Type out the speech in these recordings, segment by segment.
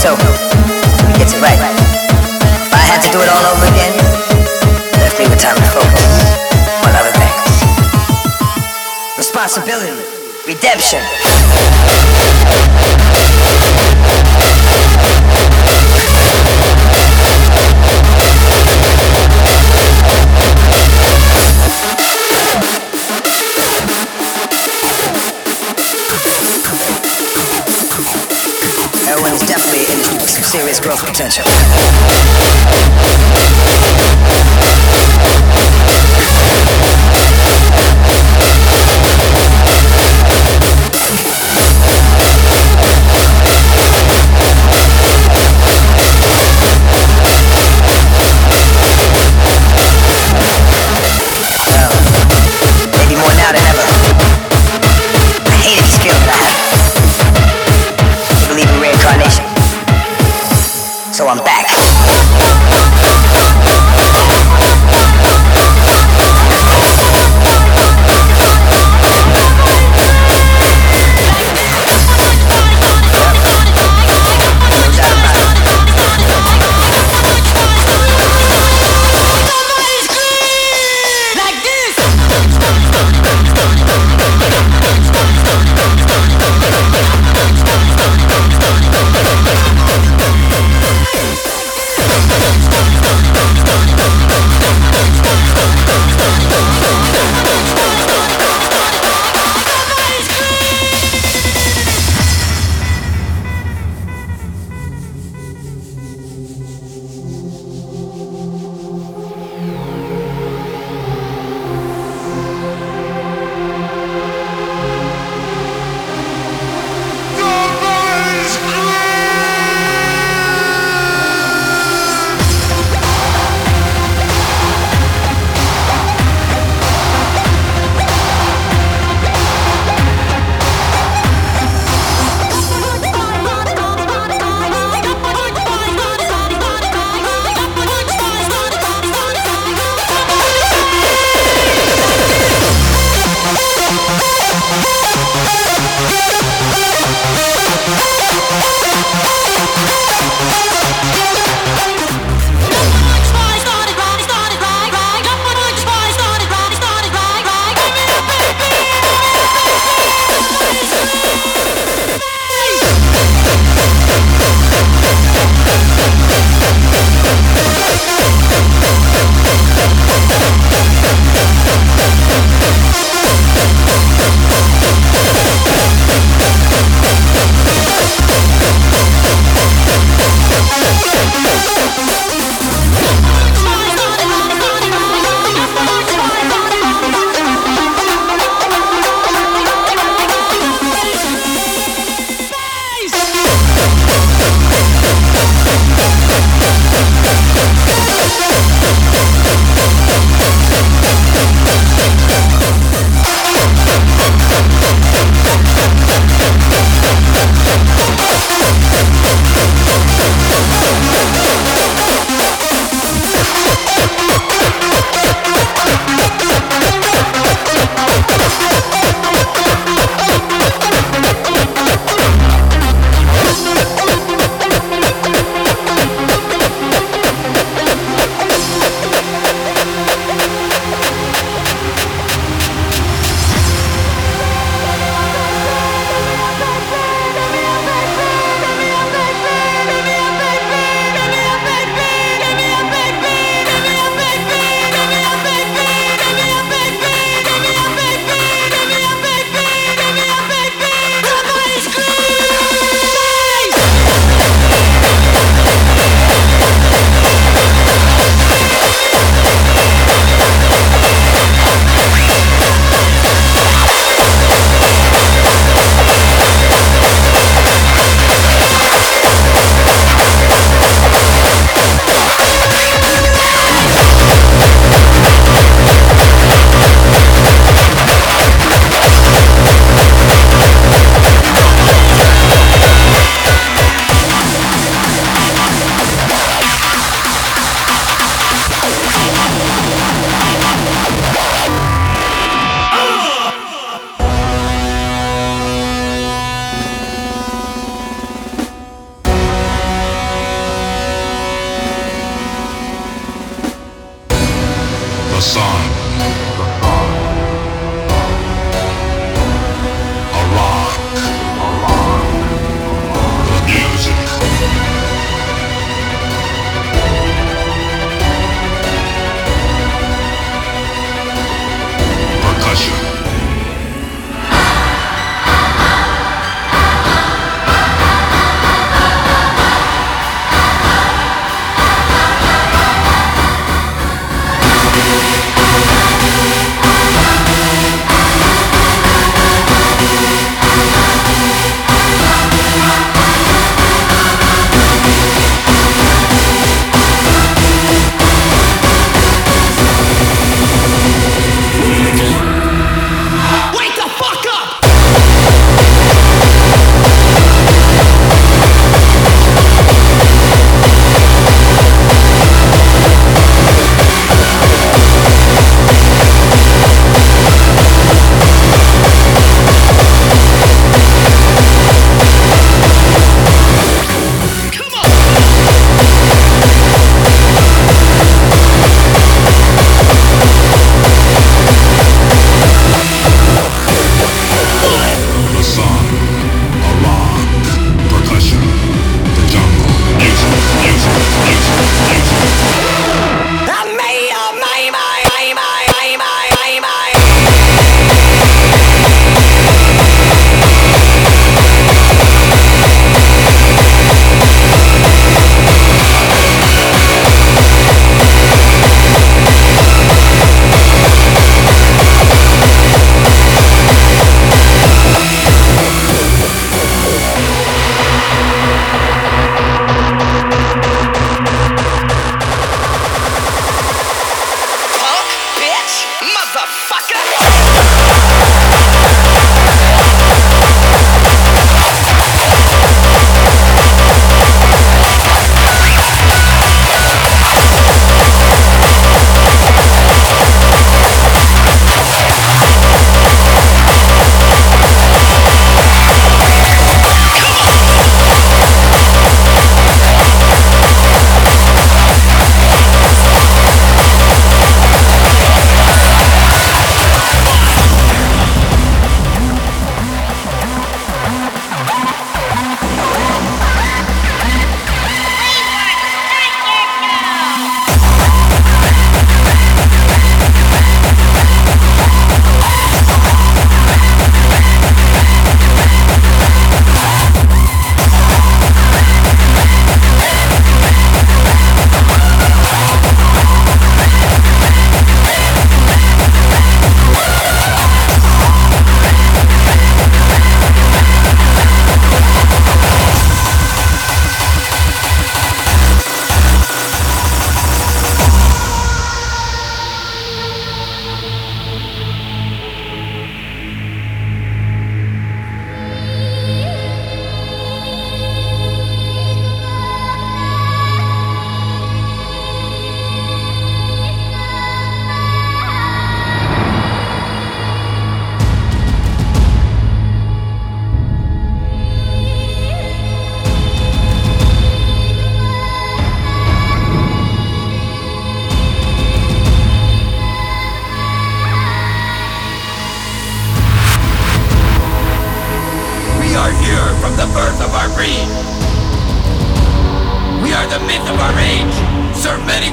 so he gets it right. If I had to do it all over again, left me with time to focus on other things. Responsibility, redemption. its growth potential.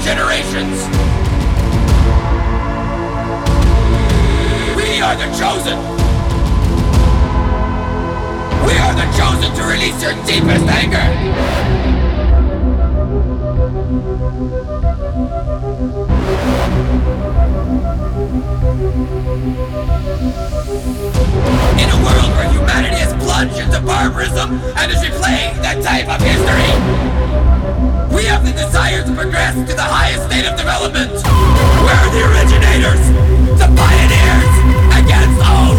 generations. We are the chosen. We are the chosen to release your deepest anger. In a world where humanity has plunged into barbarism and is replaying that type of history. We have the desire to progress to the highest state of development. We're the originators, the pioneers, against all